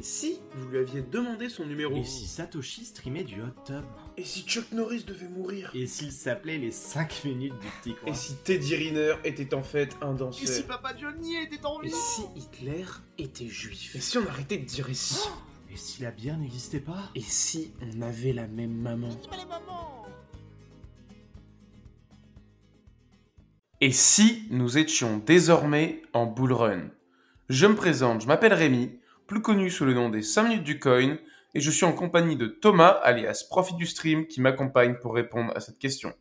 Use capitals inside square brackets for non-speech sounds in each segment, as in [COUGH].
Et si vous lui aviez demandé son numéro Et si Satoshi streamait du hot tub Et si Chuck Norris devait mourir Et s'il s'appelait les 5 minutes du petit coin Et si Teddy Riner était en fait un danseur Et si Papa Johnny était en Et vie si Hitler était juif Et si on arrêtait de dire et si Et si la bière n'existait pas Et si on avait la même maman Et si nous étions désormais en bull run Je me présente, je m'appelle Rémi, plus connu sous le nom des 5 minutes du coin, et je suis en compagnie de Thomas, alias Profit du Stream, qui m'accompagne pour répondre à cette question.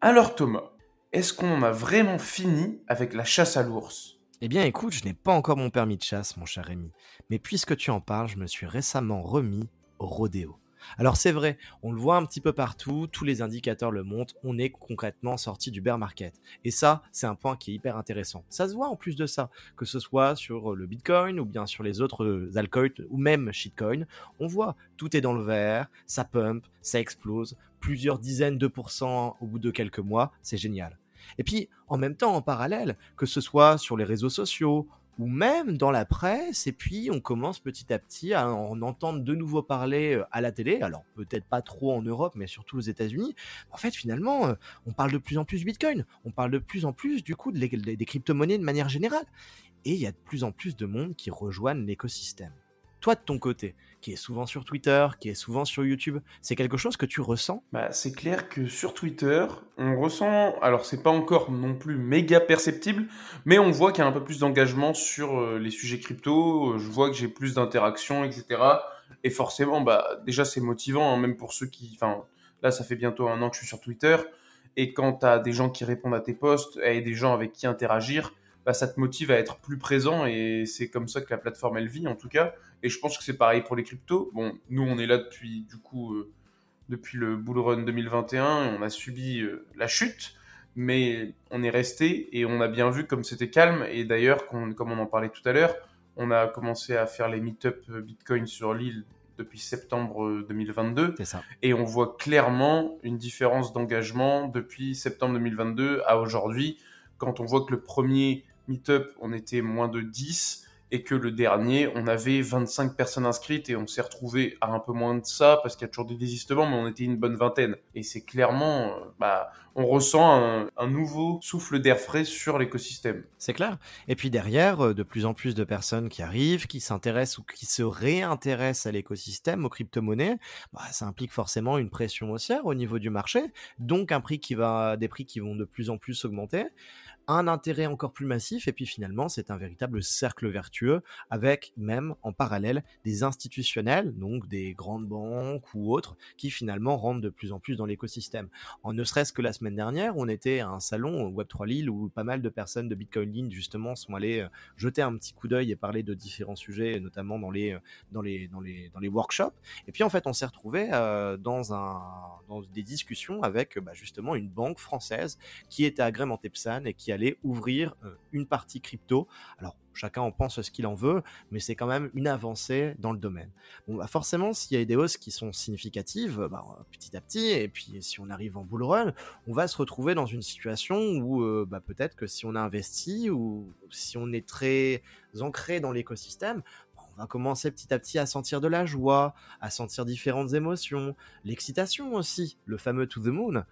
Alors Thomas, est-ce qu'on en a vraiment fini avec la chasse à l'ours? Eh bien écoute, je n'ai pas encore mon permis de chasse, mon cher Rémi. Mais puisque tu en parles, je me suis récemment remis au rodéo. Alors c'est vrai, on le voit un petit peu partout, tous les indicateurs le montrent, on est concrètement sorti du bear market. Et ça, c'est un point qui est hyper intéressant. Ça se voit en plus de ça, que ce soit sur le Bitcoin ou bien sur les autres altcoins ou même shitcoin, on voit tout est dans le vert, ça pump, ça explose, plusieurs dizaines de pourcents au bout de quelques mois, c'est génial. Et puis, en même temps, en parallèle, que ce soit sur les réseaux sociaux, ou même dans la presse, et puis on commence petit à petit à en entendre de nouveau parler euh, à la télé, alors peut-être pas trop en Europe, mais surtout aux États-Unis. En fait, finalement, euh, on parle de plus en plus du Bitcoin, on parle de plus en plus du coup de des crypto-monnaies de manière générale, et il y a de plus en plus de monde qui rejoignent l'écosystème toi de ton côté, qui est souvent sur Twitter, qui est souvent sur YouTube, c'est quelque chose que tu ressens? Bah, C'est clair que sur Twitter, on ressent, alors c'est pas encore non plus méga perceptible, mais on voit qu'il y a un peu plus d'engagement sur euh, les sujets crypto, je vois que j'ai plus d'interactions, etc. Et forcément, bah, déjà c'est motivant, hein, même pour ceux qui... Enfin, là ça fait bientôt un an que je suis sur Twitter, et quand tu as des gens qui répondent à tes posts et des gens avec qui interagir, bah, ça te motive à être plus présent et c'est comme ça que la plateforme elle vit en tout cas. Et je pense que c'est pareil pour les cryptos. Bon, nous on est là depuis du coup euh, depuis le bull run 2021 et on a subi euh, la chute, mais on est resté et on a bien vu comme c'était calme. Et d'ailleurs, comme on en parlait tout à l'heure, on a commencé à faire les meet-up euh, Bitcoin sur l'île depuis septembre 2022. C'est ça. Et on voit clairement une différence d'engagement depuis septembre 2022 à aujourd'hui. Quand on voit que le premier Meetup, on était moins de 10 et que le dernier, on avait 25 personnes inscrites et on s'est retrouvé à un peu moins de ça parce qu'il y a toujours des désistements, mais on était une bonne vingtaine. Et c'est clairement, euh, bah, on ressent un, nouveau souffle d'air frais sur l'écosystème. C'est clair. Et puis derrière, euh, de plus en plus de personnes qui arrivent, qui s'intéressent ou qui se réintéressent à l'écosystème, aux crypto-monnaies, bah, ça implique forcément une pression haussière au niveau du marché, donc un prix qui va, des prix qui vont de plus en plus augmenter un intérêt encore plus massif, et puis finalement, c'est un véritable cercle vertueux, avec même en parallèle des institutionnels, donc des grandes banques ou autres, qui finalement rentrent de plus en plus dans l'écosystème. En ne serait-ce que la dernière, on était à un salon Web3 Lille où pas mal de personnes de Bitcoin Link justement sont allées euh, jeter un petit coup d'œil et parler de différents sujets, notamment dans les, euh, dans les, dans les, dans les workshops. Et puis en fait, on s'est retrouvé euh, dans, un, dans des discussions avec bah, justement une banque française qui était agrémentée PSAN et qui aller ouvrir une partie crypto. Alors, chacun en pense ce qu'il en veut, mais c'est quand même une avancée dans le domaine. Bon, bah forcément, s'il y a des hausses qui sont significatives, bah, petit à petit, et puis si on arrive en bull run, on va se retrouver dans une situation où euh, bah, peut-être que si on a investi ou si on est très ancré dans l'écosystème, on va commencer petit à petit à sentir de la joie, à sentir différentes émotions, l'excitation aussi, le fameux to the moon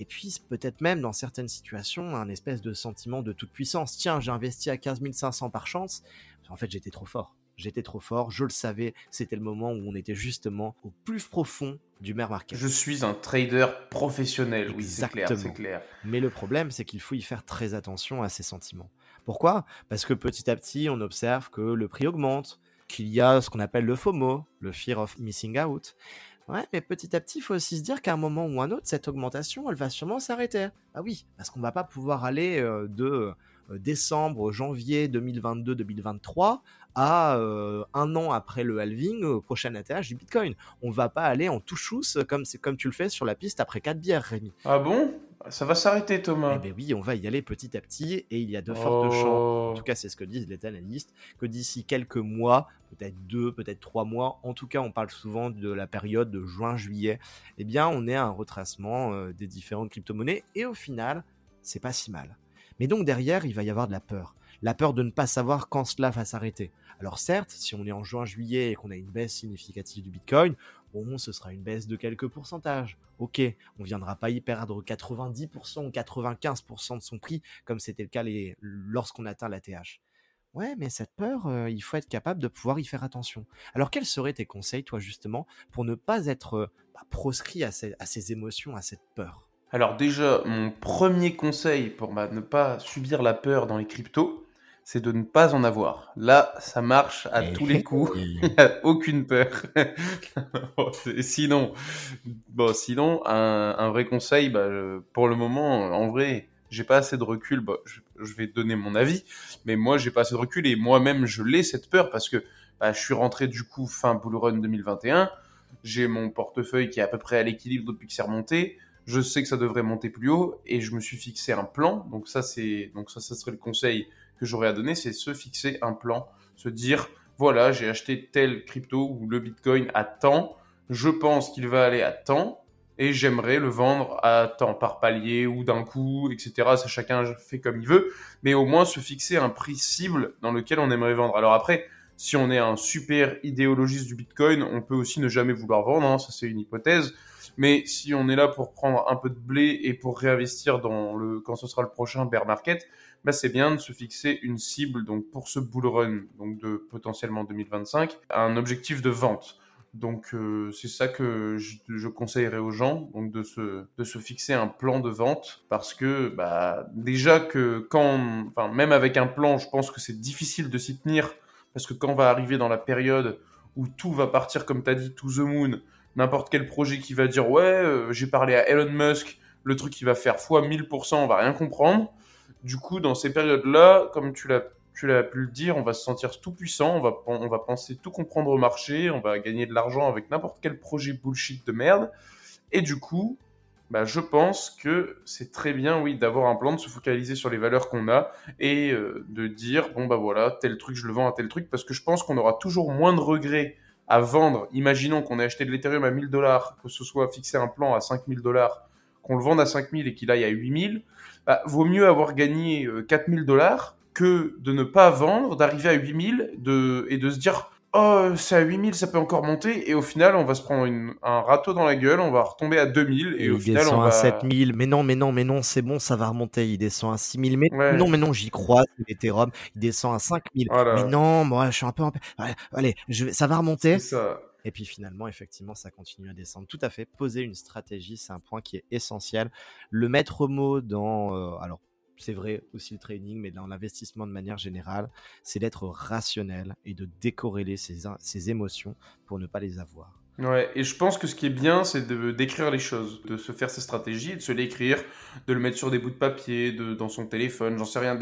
et puis peut-être même dans certaines situations un espèce de sentiment de toute puissance. Tiens, j'ai investi à 15 500 par chance, en fait j'étais trop fort. J'étais trop fort, je le savais, c'était le moment où on était justement au plus profond du bear market. Je suis un trader professionnel, oui, c'est clair, c'est clair. Mais le problème, c'est qu'il faut y faire très attention à ces sentiments. Pourquoi? Parce que petit à petit, on observe que le prix augmente, qu'il y a ce qu'on appelle le FOMO, le Fear of Missing Out, Ouais, mais petit à petit, il faut aussi se dire qu'à un moment ou un autre, cette augmentation, elle va sûrement s'arrêter. Ah oui, parce qu'on va pas pouvoir aller euh, de euh, décembre, janvier 2022-2023 à euh, un an après le halving au prochain atterrage du Bitcoin. On va pas aller en touchous comme, comme tu le fais sur la piste après 4 bières, Rémi. Ah bon? Ça va s'arrêter, Thomas. Eh bien oui, on va y aller petit à petit et il y a de fortes chances, en tout oh. cas c'est ce que disent les analystes, que d'ici quelques mois, peut-être deux, peut-être trois mois, en tout cas on parle souvent de la période de juin-juillet, eh bien on est à un retracement euh, des différentes crypto-monnaies et au final, c'est pas si mal. Mais donc derrière, il va y avoir de la peur. La peur de ne pas savoir quand cela va s'arrêter. Alors certes, si on est en juin-juillet et qu'on a une baisse significative du Bitcoin, bon, ce sera une baisse de quelques pourcentages. Ok, on viendra pas y perdre 90% ou 95% de son prix, comme c'était le cas lorsqu'on atteint la TH. Ouais, mais cette peur, euh, il faut être capable de pouvoir y faire attention. Alors, quels seraient tes conseils, toi, justement, pour ne pas être euh, bah, proscrit à ces, émotions, à cette peur? Alors, déjà, mon premier conseil pour bah, ne pas subir la peur dans les cryptos, c'est de ne pas en avoir. Là, ça marche à tous les coups. [LAUGHS] Il n'y a aucune peur. [LAUGHS] sinon, bon, sinon, un, vrai conseil, bah, pour le moment, en vrai, j'ai pas assez de recul. Bah, je, vais donner mon avis, mais moi, j'ai pas assez de recul et moi-même, je l'ai cette peur parce que bah, je suis rentré du coup fin Bull Run 2021. J'ai mon portefeuille qui est à peu près à l'équilibre depuis que c'est remonté. Je sais que ça devrait monter plus haut et je me suis fixé un plan. Donc ça, c'est donc ça, ça serait le conseil que j'aurais à donner, c'est se fixer un plan, se dire voilà, j'ai acheté tel crypto ou le Bitcoin à temps, je pense qu'il va aller à temps et j'aimerais le vendre à temps par palier ou d'un coup, etc. Ça chacun fait comme il veut, mais au moins se fixer un prix cible dans lequel on aimerait vendre. Alors après, si on est un super idéologiste du Bitcoin, on peut aussi ne jamais vouloir vendre, hein, ça c'est une hypothèse. Mais si on est là pour prendre un peu de blé et pour réinvestir dans le quand ce sera le prochain bear market, bah c'est bien de se fixer une cible donc pour ce bull run donc de potentiellement 2025, un objectif de vente. Donc euh, c'est ça que je, conseillerais aux gens, donc de se, de se fixer un plan de vente, parce que bah, déjà que quand, enfin même avec un plan, je pense que c'est difficile de s'y tenir, parce que quand on va arriver dans la période où tout va partir comme tu as dit, to the moon, n'importe quel projet qui va dire ouais, euh, j'ai parlé à Elon Musk, le truc qui va faire fois 1000%, on va rien comprendre. Du coup, dans ces périodes-là, comme tu l'as tu l'as pu le dire, on va se sentir tout puissant, on va, on va penser tout comprendre au marché, on va gagner de l'argent avec n'importe quel projet bullshit de merde. Et du coup, bah, je pense que c'est très bien, oui, d'avoir un plan, de se focaliser sur les valeurs qu'on a et euh, de dire, bon, bah voilà, tel truc, je le vends à tel truc, parce que je pense qu'on aura toujours moins de regrets à vendre, imaginons qu'on ait acheté de l'Ethereum à 1000 dollars, que ce soit fixé un plan à 5000 dollars, qu'on le vende à 5000 et qu'il aille à 8000, bah, vaut mieux avoir gagné 4000 euh, dollars que de ne pas vendre, d'arriver à 8000 de, et de se dire oh c'est à 8000 ça peut encore monter. Et au final on va se prendre un râteau dans la gueule on va retomber à 2000 et, au final on va à 7000 mais non mais non mais non c'est bon ça va remonter. Il descend à 6000 mais non mais non j'y crois l'Ethereum. Il descend à 5000 mais non moi je suis un peu allez je ça va remonter. Et puis finalement, effectivement, ça continue à descendre. Tout à fait. Poser une stratégie, c'est un point qui est essentiel. Le maître mot dans, euh, alors c'est vrai aussi le trading, mais dans l'investissement de manière générale, c'est d'être rationnel et de décorréler ses, émotions pour ne pas les avoir. Ouais, et je pense que ce qui est bien, c'est de d'écrire les choses, de se faire ses stratégies, de se l'écrire, de le mettre sur des bouts de papier, dans son téléphone, j'en sais rien,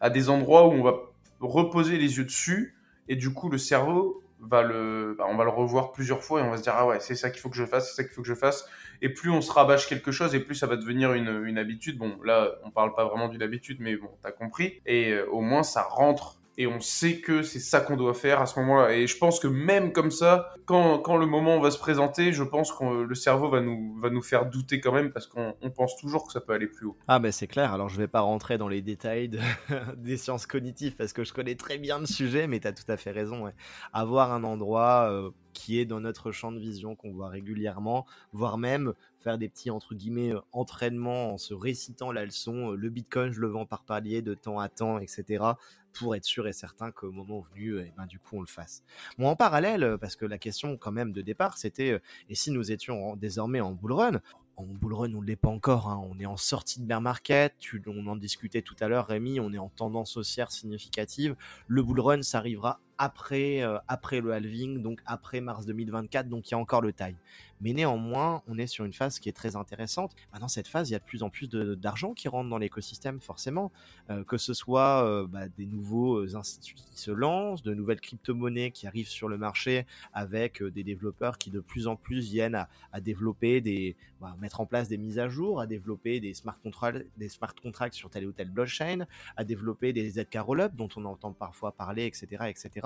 à des endroits où on va reposer les yeux dessus, et du coup le cerveau va le, bah, on va le revoir plusieurs fois et on va se dire ah ouais c'est ça qu'il faut que je fasse, c'est ça qu'il faut que je fasse, et plus on se rabâche quelque chose et plus ça va devenir une, une habitude. Bon, là, on parle pas vraiment d'une habitude, mais bon, t'as compris. Et euh, au moins, ça rentre et on sait que c'est ça qu'on doit faire à ce moment-là. Et je pense que même comme ça, quand, quand le moment va se présenter, je pense que le cerveau va nous, va nous faire douter quand même parce qu'on pense toujours que ça peut aller plus haut. Ah, mais c'est clair. Alors, je vais pas rentrer dans les détails [LAUGHS] des sciences cognitives parce que je connais très bien le sujet, mais tu as tout à fait raison. Avoir un endroit euh, qui est dans notre champ de vision, qu'on voit régulièrement, voire même faire des petits entre guillemets euh, entraînements en se récitant la leçon, euh, le Bitcoin je le vends par palier de temps à temps, etc pour être sûr et certain qu'au moment venu, eh ben, du coup, on le fasse. Moi, en parallèle, euh, parce que la question quand même de départ, c'était et si nous étions désormais en bull run? En bull run, on ne l'est pas encore. Hein. On est en sortie de bear market. on en discutait tout à l'heure, Rémi. On est en tendance haussière significative. Le bull run, ça arrivera après, après le halving, donc après mars 2024. Donc il y a encore le taille. Mais néanmoins, on est sur une phase qui est très intéressante. Dans cette phase, il y a de plus en plus d'argent qui rentre dans l'écosystème, forcément. Euh, que ce soit euh, bah, des nouveaux euh, instituts qui se lancent, de nouvelles crypto-monnaies qui arrivent sur le marché avec des développeurs qui de plus en plus viennent à, développer des, bah, mettre en place des mises à jour, à développer des smart contracts, des smart contracts sur telle ou telle blockchain, à développer des ZK rollup dont on entend parfois parler, etc., etc.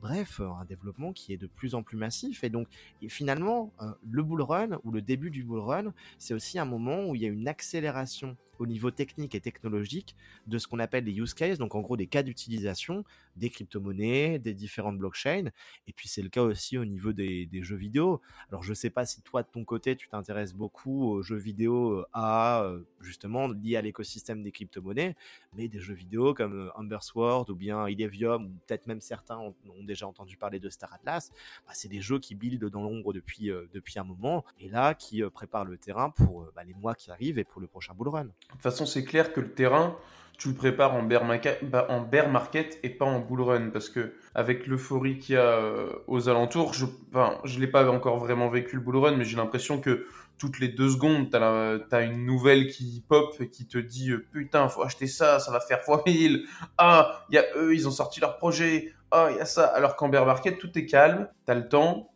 bref, un développement qui est de plus en plus massif. Et donc finalement le bull run ou le début du bull run, c'est aussi un moment où il y a une accélération au niveau technique et technologique de ce qu'on appelle les use cases, donc en gros des cas d'utilisation des crypto-monnaies, des différentes blockchains. Et puis c'est le cas aussi au niveau des, jeux vidéo. Alors je sais pas si toi de ton côté tu t'intéresses beaucoup aux jeux vidéo à justement liés à l'écosystème des crypto-monnaies, mais des jeux vidéo comme Amber Sword ou bien Illuvium ou peut-être même certains ont, déjà entendu parler de Star Atlas, bah, c'est des jeux qui buildent dans l'ombre depuis, depuis un moment et là qui préparent le terrain pour bah, les mois qui arrivent et pour le prochain bull run. De toute façon, c'est clair que le terrain, tu le prépares en bear, bah, en bear market et pas en bull run parce que avec l'euphorie qu'il y a euh, aux alentours, je enfin, je l'ai pas encore vraiment vécu le bull run mais j'ai l'impression que toutes les deux secondes, tu as, une nouvelle qui pop et qui te dit euh, putain, faut acheter ça, ça va faire fois 1000. Ah, il y a eux, ils ont sorti leur projet. Ah, il y a ça. Alors qu'en bear market, tout est calme, tu as le temps,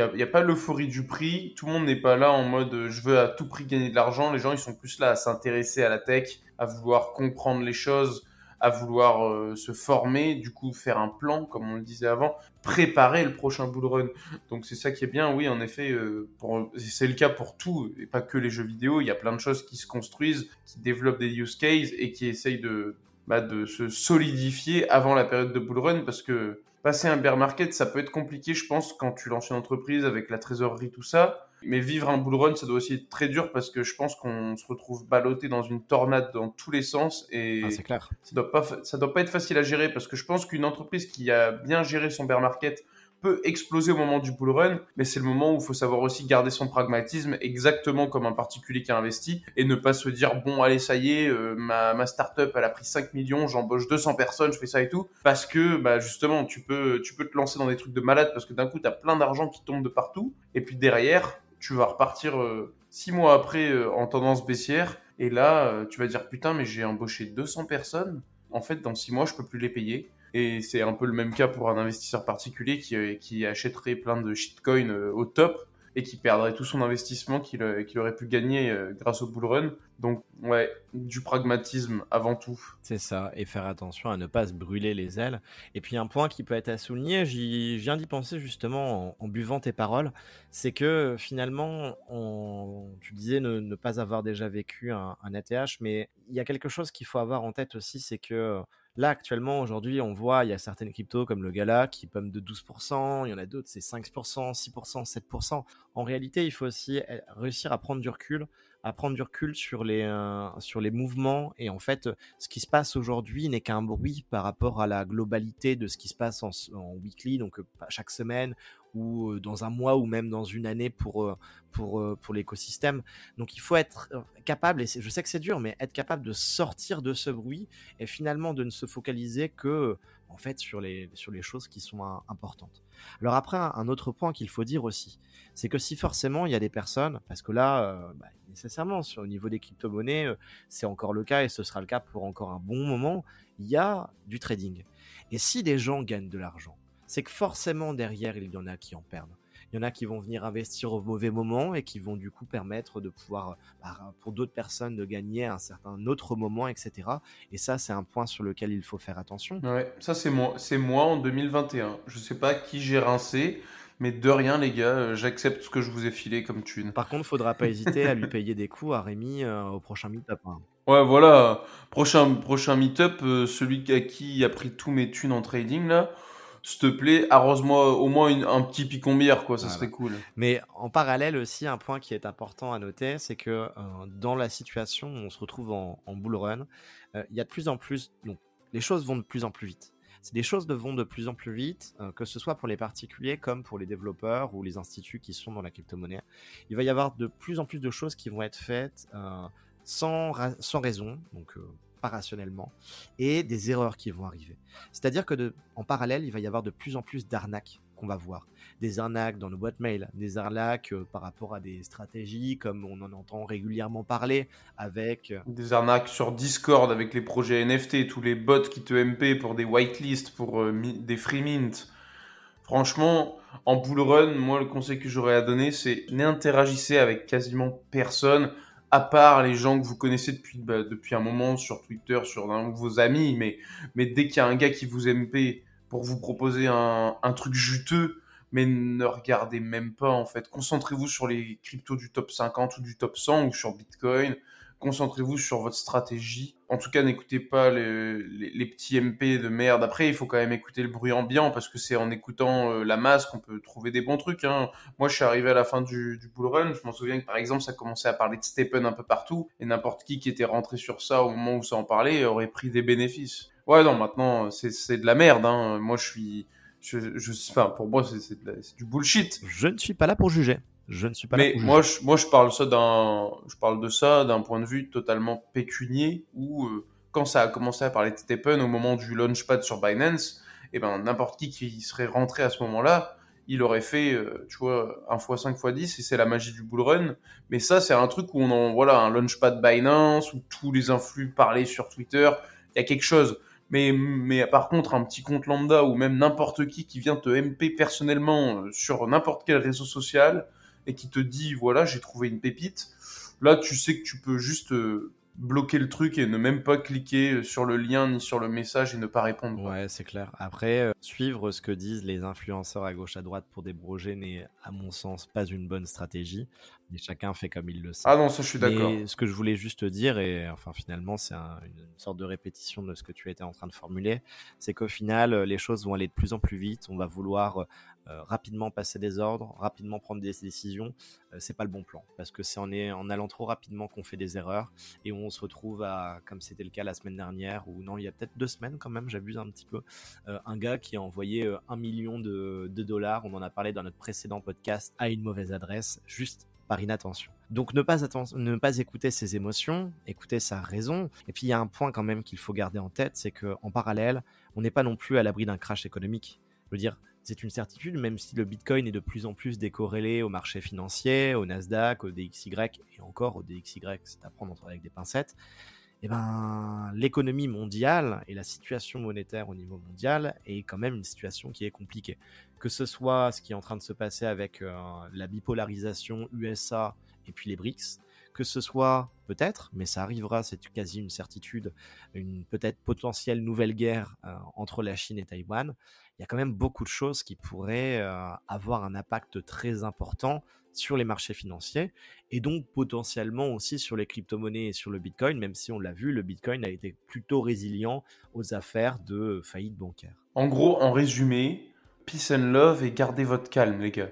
a, y a, pas l'euphorie du prix. Tout le monde n'est pas là en mode euh, je veux à tout prix gagner de l'argent. Les gens, ils sont plus là à s'intéresser à la tech, à vouloir comprendre les choses, à vouloir euh, se former, du coup faire un plan, comme on le disait avant, préparer le prochain bull run. Donc c'est ça qui est bien, oui, en effet, euh, c'est le cas pour tout, et pas que les jeux vidéo. Il y a plein de choses qui se construisent, qui développent des use cases et qui essayent de, bah, de se solidifier avant la période de bull run parce que passer un bear market, ça peut être compliqué, je pense, quand tu lances une entreprise avec la trésorerie, tout ça. Mais vivre un bull run, ça doit aussi être très dur parce que je pense qu'on se retrouve ballotté dans une tornade dans tous les sens et ah, c'est clair. Ça doit pas, ça doit pas être facile à gérer parce que je pense qu'une entreprise qui a bien géré son bear market peut exploser au moment du bull run, mais c'est le moment où il faut savoir aussi garder son pragmatisme exactement comme un particulier qui a investi et ne pas se dire bon allez ça y est euh, ma, ma startup elle a pris 5 millions, j'embauche 200 personnes, je fais ça et tout. Parce que bah justement tu peux tu peux te lancer dans des trucs de malade parce que d'un coup tu as plein d'argent qui tombe de partout. Et puis derrière tu vas repartir 6 euh, mois après euh, en tendance baissière. Et là tu vas dire putain mais j'ai embauché 200 personnes. En fait dans 6 mois je peux plus les payer et c'est un peu le même cas pour un investisseur particulier qui, euh, achèterait plein de shitcoins euh, au top et qui perdrait tout son investissement qu'il euh, aurait pu gagner grâce au bull run. Donc, ouais, du pragmatisme avant tout. C'est ça, et faire attention à ne pas se brûler les ailes. Et puis, un point qui peut être à souligner, j'y viens d'y penser justement en, buvant tes paroles, c'est que finalement, tu disais ne, pas avoir déjà vécu un ATH, mais il y a quelque chose qu'il faut avoir en tête aussi, c'est que Là, actuellement, aujourd'hui, on voit, il y a certaines cryptos comme le Gala qui pomme de 12%, il y en a d'autres, c'est 5%, 6%, 7%. En réalité, il faut aussi eh, réussir à prendre du recul, à prendre du recul sur les, euh, sur les mouvements. Et en fait, ce qui se passe aujourd'hui n'est qu'un bruit par rapport à la globalité de ce qui se passe en, weekly, donc euh, chaque semaine ou dans un mois ou même dans une année pour, pour, pour l'écosystème. Donc il faut être capable, et je sais que c'est dur, mais être capable de sortir de ce bruit et finalement de ne se focaliser que en fait sur les, sur les choses qui sont importantes. Alors après, un autre point qu'il faut dire aussi, c'est que si forcément il y a des personnes, parce que là, bah, nécessairement, sur, au niveau des crypto-monnaies, c'est encore le cas et ce sera le cas pour encore un bon moment, il y a du trading. Et si des gens gagnent de l'argent, c'est que forcément derrière, il y en a qui en perdent. Il y en a qui vont venir investir au mauvais moment et qui vont du coup permettre de pouvoir, bah, pour d'autres personnes, de gagner à un certain autre moment, etc. Et ça, c'est un point sur lequel il faut faire attention. Ouais, ça c'est moi, c'est moi en 2021. Je sais pas qui j'ai rincé, mais de rien les gars, euh, j'accepte ce que je vous ai filé comme thune. Par contre, faudra pas hésiter à lui payer des coups à Rémi euh, au prochain meet-up. Hein. Ouais, voilà, prochain prochain meet-up, euh, celui à qui a pris tous mes thunes en trading là s'il te plaît, arrose-moi au moins un petit picombière, quoi, ça serait cool. Mais en parallèle aussi, un point qui est important à noter, c'est que euh, dans la situation où on se retrouve en, bull run, euh, il y a de plus en plus, donc les choses vont de plus en plus vite. Les choses vont de plus en plus vite, euh, que ce soit pour les particuliers comme pour les développeurs ou les instituts qui sont dans la crypto-monnaie. Il va y avoir de plus en plus de choses qui vont être faites sans, sans raison, donc pas rationnellement, et des erreurs qui vont arriver. C'est-à-dire que de, en parallèle, il va y avoir de plus en plus d'arnaques qu'on va voir. Des arnaques dans nos boîtes mail, des arnaques euh, par rapport à des stratégies comme on en entend régulièrement parler avec... Euh, des arnaques sur Discord avec les projets NFT, tous les bots qui te MP pour des whitelists, pour euh, des free mint. Franchement, en bull run, moi le conseil que j'aurais à donner, c'est n'interagissez avec quasiment personne à part les gens que vous connaissez depuis, bah, depuis un moment sur Twitter, sur vos amis, mais, mais dès qu'il y a un gars qui vous MP pour vous proposer un, un truc juteux, mais ne regardez même pas en fait. Concentrez-vous sur les cryptos du top 50 ou du top 100 ou sur Bitcoin. concentrez-vous sur votre stratégie. En tout cas, n'écoutez pas les, petits MP de merde. Après, il faut quand même écouter le bruit ambiant parce que c'est en écoutant euh, la masse qu'on peut trouver des bons trucs. Hein. Moi, je suis arrivé à la fin du, du bull run. Je m'en souviens que par exemple, ça commençait à parler de Stephen un peu partout et n'importe qui qui était rentré sur ça au moment où ça en parlait aurait pris des bénéfices. Ouais, non, maintenant, c'est de la merde. Hein. Moi, je suis. Je, enfin, pour moi, c'est du bullshit. Je ne suis pas là pour juger. Je ne suis pas Mais moi, je, moi, je parle ça d'un, je parle de ça d'un point de vue totalement pécunier où euh, quand ça a commencé à parler de Stephen au moment du launchpad sur Binance, et eh ben n'importe qui qui serait rentré à ce moment-là, il aurait fait, euh, tu vois, 1 x 5 x 10 et c'est la magie du bull run. Mais ça, c'est un truc où on en, voilà, un launchpad Binance où tous les influx parlaient sur Twitter. Il y a quelque chose. Mais, mais par contre, un petit compte lambda ou même n'importe qui qui vient te MP personnellement euh, sur n'importe quel réseau social, et qui te dit voilà j'ai trouvé une pépite, là tu sais que tu peux juste euh, bloquer le truc et ne même pas cliquer euh, sur le lien ni sur le message et ne pas répondre. Ouais, c'est clair. Après, euh, suivre ce que disent les influenceurs à gauche à droite pour débroger n'est, à mon sens, pas une bonne stratégie. Mais chacun fait comme il le sait. Ah non, ça je suis d'accord. ce que je voulais juste dire, et enfin finalement c'est une sorte de répétition de ce que tu étais en train de formuler, c'est qu'au final les choses vont aller de plus en plus vite. On va vouloir euh, rapidement passer des ordres, rapidement prendre des décisions, euh, c'est pas le bon plan parce que c'est en, allant trop rapidement qu'on fait des erreurs et on se retrouve à, comme c'était le cas la semaine dernière ou non, il y a peut-être deux semaines quand même, j'abuse un petit peu, euh, un gars qui a envoyé un million de, dollars, on en a parlé dans notre précédent podcast, à une mauvaise adresse, juste par inattention. Donc ne pas, ne pas écouter ses émotions, écouter sa raison. Et puis il y a un point quand même qu'il faut garder en tête, c'est qu'en parallèle, on n'est pas non plus à l'abri d'un crash économique. Je veux dire, c'est une certitude, même si le Bitcoin est de plus en plus décorrélé au marché financier, au Nasdaq, au DXY et encore au DXY, c'est à prendre avec des pincettes. Eh ben, l'économie mondiale et la situation monétaire au niveau mondial est quand même une situation qui est compliquée. Que ce soit ce qui est en train de se passer avec euh, la bipolarisation USA et puis les BRICS, que ce soit peut-être, mais ça arrivera, c'est quasi une certitude, une peut-être potentielle nouvelle guerre euh, entre la Chine et Taïwan, il y a quand même beaucoup de choses qui pourraient euh, avoir un impact très important sur les marchés financiers et donc potentiellement aussi sur les crypto-monnaies et sur le Bitcoin, même si on l'a vu, le Bitcoin a été plutôt résilient aux affaires de faillite bancaire. En gros, en résumé, peace and love et gardez votre calme, les gars.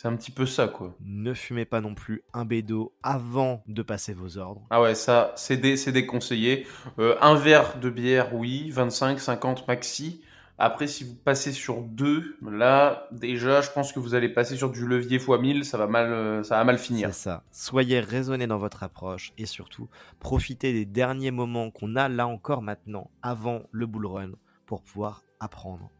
C'est un petit peu ça, quoi. Ne fumez pas non plus un bédo avant de passer vos ordres. Ah ouais, ça, c'est déconseillé. Euh, un verre de bière, oui. 25, 50 maxi. Après, si vous passez sur deux, là, déjà, je pense que vous allez passer sur du levier x 1000, ça va mal, euh, ça va mal finir. C'est ça. Soyez raisonné dans votre approche et surtout, profitez des derniers moments qu'on a là encore maintenant, avant le bull run, pour pouvoir apprendre